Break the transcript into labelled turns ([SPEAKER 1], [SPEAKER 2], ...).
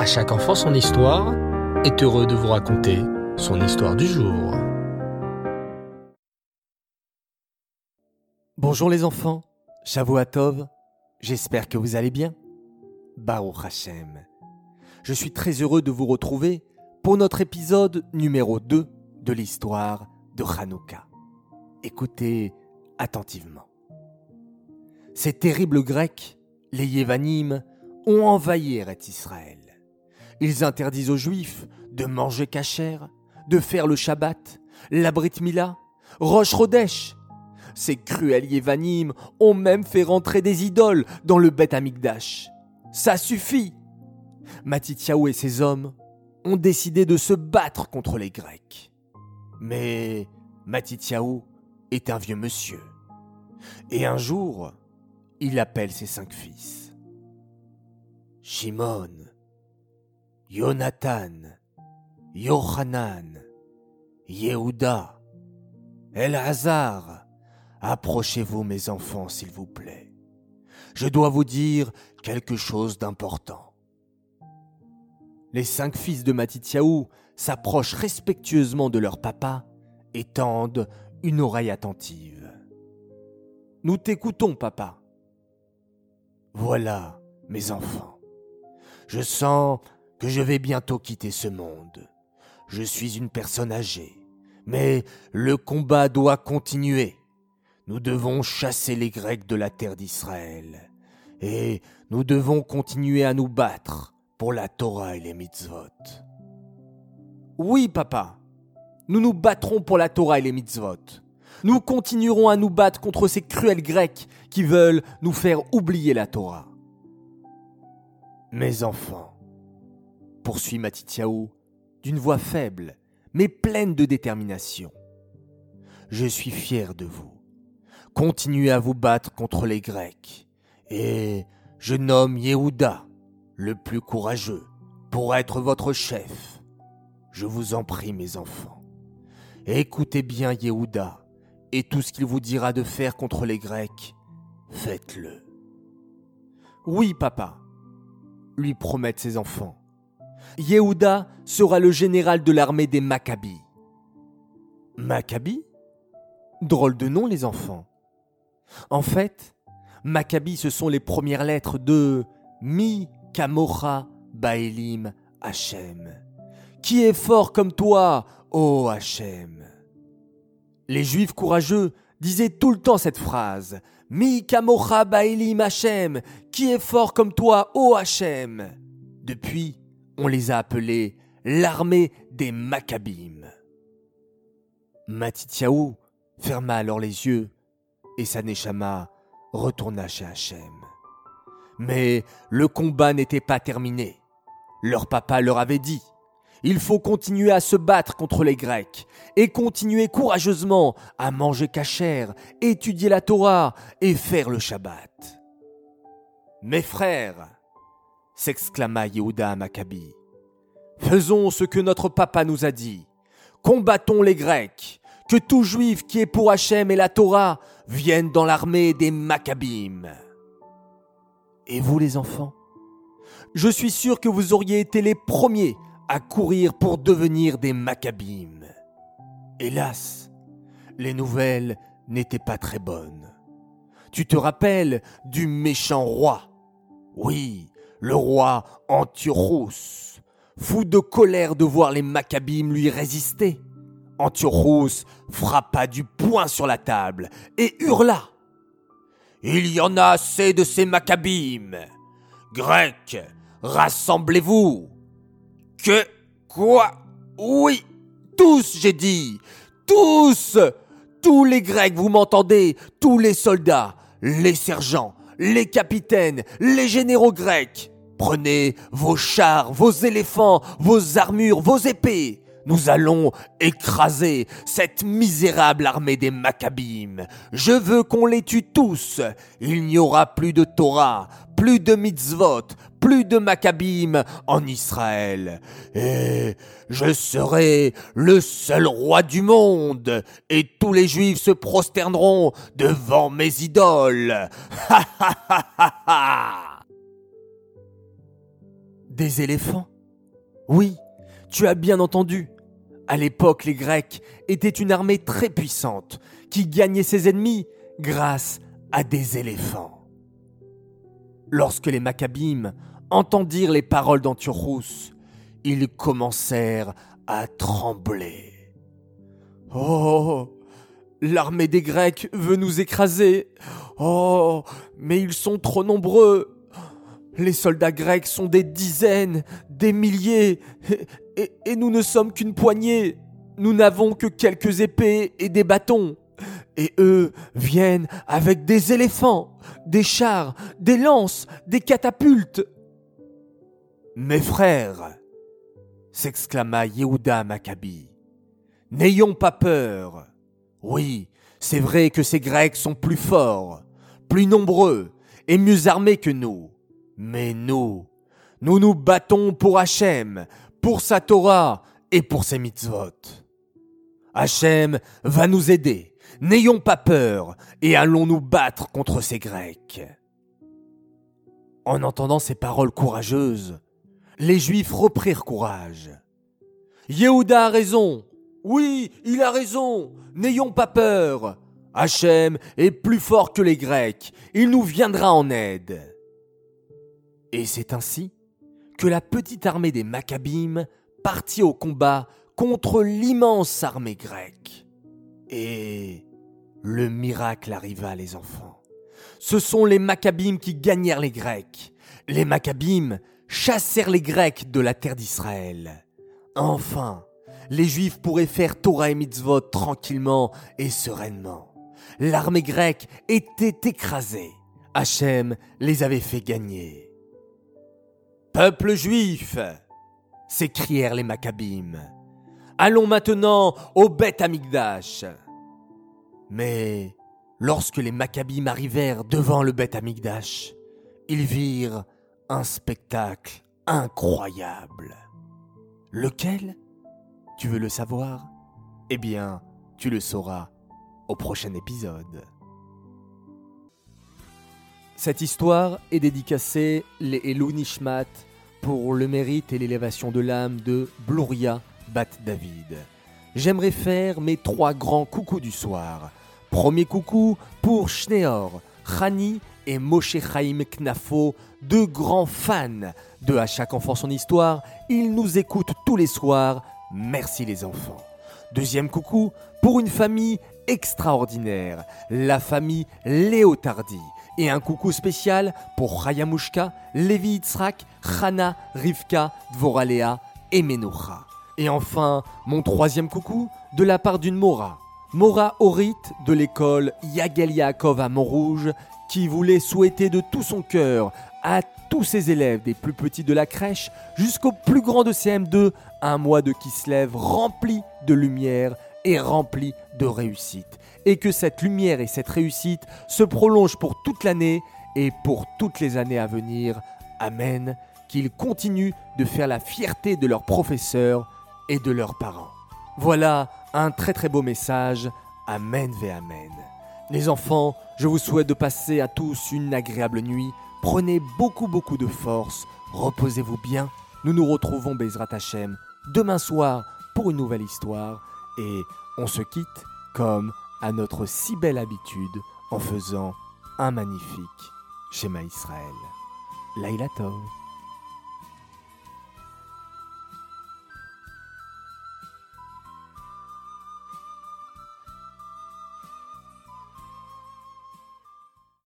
[SPEAKER 1] À chaque enfant son histoire est heureux de vous raconter son histoire du jour.
[SPEAKER 2] Bonjour les enfants, Shavuatov, j'espère que vous allez bien. Baruch Hashem. Je suis très heureux de vous retrouver pour notre épisode numéro 2 de l'histoire de Hanouka. Écoutez attentivement. Ces terribles Grecs, les Yévanim, ont envahi Eretz Israël. Ils interdisent aux Juifs de manger cachère, de faire le Shabbat, la Brit Mila, Roche Rodesh. Ces cruels Yévanim ont même fait rentrer des idoles dans le Beth Amikdash. Ça suffit Matityahu et ses hommes ont décidé de se battre contre les Grecs. Mais Matityahu est un vieux monsieur. Et un jour, il appelle ses cinq fils. Shimon, Jonathan, Yohanan, Yehuda, El-Hazar, approchez-vous mes enfants s'il vous plaît. Je dois vous dire quelque chose d'important. Les cinq fils de Matityahu s'approchent respectueusement de leur papa et tendent une oreille attentive. Nous t'écoutons, papa. Voilà, mes enfants. Je sens que je vais bientôt quitter ce monde. Je suis une personne âgée, mais le combat doit continuer. Nous devons chasser les Grecs de la terre d'Israël, et nous devons continuer à nous battre pour la Torah et les mitzvot. Oui, papa, nous nous battrons pour la Torah et les mitzvot. Nous continuerons à nous battre contre ces cruels Grecs qui veulent nous faire oublier la Torah. Mes enfants, poursuit Matityahu d'une voix faible, mais pleine de détermination. Je suis fier de vous. Continuez à vous battre contre les Grecs. Et je nomme Yehuda, le plus courageux, pour être votre chef. Je vous en prie, mes enfants. Écoutez bien Yehuda, et tout ce qu'il vous dira de faire contre les Grecs, faites-le. Oui, papa, lui promettent ses enfants. Yehuda sera le général de l'armée des Maccabis. Maccabis Drôle de nom, les enfants. En fait, Maccabis, ce sont les premières lettres de Mi Kamocha Baelim Hachem. Qui est fort comme toi, ô Hachem Les Juifs courageux disaient tout le temps cette phrase Mi Kamocha Baelim Hachem. Qui est fort comme toi, ô Hachem Depuis, on les a appelés l'armée des Maccabim. Matityahu ferma alors les yeux et sa retourna chez Hachem. Mais le combat n'était pas terminé. Leur papa leur avait dit il faut continuer à se battre contre les Grecs et continuer courageusement à manger cachère, étudier la Torah et faire le Shabbat. Mes frères, s'exclama Yehuda à Maccabi. Faisons ce que notre papa nous a dit. Combattons les Grecs. Que tout juif qui est pour Hachem et la Torah vienne dans l'armée des Maccabim. Et vous les enfants? Je suis sûr que vous auriez été les premiers à courir pour devenir des Maccabim. Hélas, les nouvelles n'étaient pas très bonnes. Tu te rappelles du méchant roi? Oui, le roi Antiochus, fou de colère de voir les Maccabim lui résister. Antiochus frappa du poing sur la table et hurla. Il y en a assez de ces Maccabim. Grecs, rassemblez-vous. Que quoi? Oui, tous, j'ai dit. Tous. Tous les Grecs, vous m'entendez Tous les soldats, les sergents, les capitaines, les généraux grecs. Prenez vos chars, vos éléphants, vos armures, vos épées. Nous allons écraser cette misérable armée des Maccabim. Je veux qu'on les tue tous. Il n'y aura plus de Torah, plus de mitzvot, plus de Maccabim en Israël. Et je serai le seul roi du monde, et tous les Juifs se prosterneront devant mes idoles. Des éléphants? Oui, tu as bien entendu. À l'époque, les Grecs étaient une armée très puissante qui gagnait ses ennemis grâce à des éléphants. Lorsque les Maccabim entendirent les paroles d'Antiochus, ils commencèrent à trembler. Oh L'armée des Grecs veut nous écraser. Oh Mais ils sont trop nombreux. Les soldats grecs sont des dizaines, des milliers, et, et nous ne sommes qu'une poignée. Nous n'avons que quelques épées et des bâtons. Et eux viennent avec des éléphants, des chars, des lances, des catapultes. Mes frères, s'exclama Yehuda Maccabi, n'ayons pas peur. Oui, c'est vrai que ces Grecs sont plus forts, plus nombreux et mieux armés que nous. Mais nous, nous nous battons pour Hachem, pour sa Torah et pour ses mitzvot. Hachem va nous aider. N'ayons pas peur et allons nous battre contre ces Grecs. En entendant ces paroles courageuses, les Juifs reprirent courage. Yehuda a raison. Oui, il a raison. N'ayons pas peur. Hachem est plus fort que les Grecs. Il nous viendra en aide. Et c'est ainsi que la petite armée des Maccabim partit au combat contre l'immense armée grecque. Et le miracle arriva, les enfants. Ce sont les Maccabim qui gagnèrent les Grecs. Les Maccabim chassèrent les Grecs de la terre d'Israël. Enfin, les Juifs pourraient faire Torah et Mitzvot tranquillement et sereinement. L'armée grecque était écrasée. Hachem les avait fait gagner. Peuple juif s'écrièrent les Maccabim. Allons maintenant au Beth Amigdash. Mais lorsque les Maccabim arrivèrent devant le Beth Amigdash, ils virent un spectacle incroyable. Lequel? Tu veux le savoir? Eh bien, tu le sauras au prochain épisode. Cette histoire est dédicacée les Elou Nishmat pour le mérite et l'élévation de l'âme de Bluria Bat David. J'aimerais faire mes trois grands coucous du soir. Premier coucou pour Schneor, Khani et Moshe Chaim Knafo, deux grands fans de À chaque enfant son histoire. Ils nous écoutent tous les soirs. Merci les enfants. Deuxième coucou pour une famille extraordinaire, la famille Léotardi. Et un coucou spécial pour Chayamushka, Levi Yitzhak, Chana, Rivka, Dvoralea et Menucha. Et enfin, mon troisième coucou de la part d'une Mora. Mora Horit de l'école Yagel Yaakov à Montrouge qui voulait souhaiter de tout son cœur à tous ses élèves, des plus petits de la crèche jusqu'aux plus grands de CM2, un mois de Kislev rempli de lumière et rempli de réussite et que cette lumière et cette réussite se prolongent pour toute l'année et pour toutes les années à venir. Amen. Qu'ils continuent de faire la fierté de leurs professeurs et de leurs parents. Voilà un très très beau message. Amen ve Amen. Les enfants, je vous souhaite de passer à tous une agréable nuit. Prenez beaucoup beaucoup de force. Reposez-vous bien. Nous nous retrouvons Bezrat Hashem demain soir pour une nouvelle histoire. Et on se quitte comme à notre si belle habitude en faisant un magnifique schéma Israël. Laila Tov.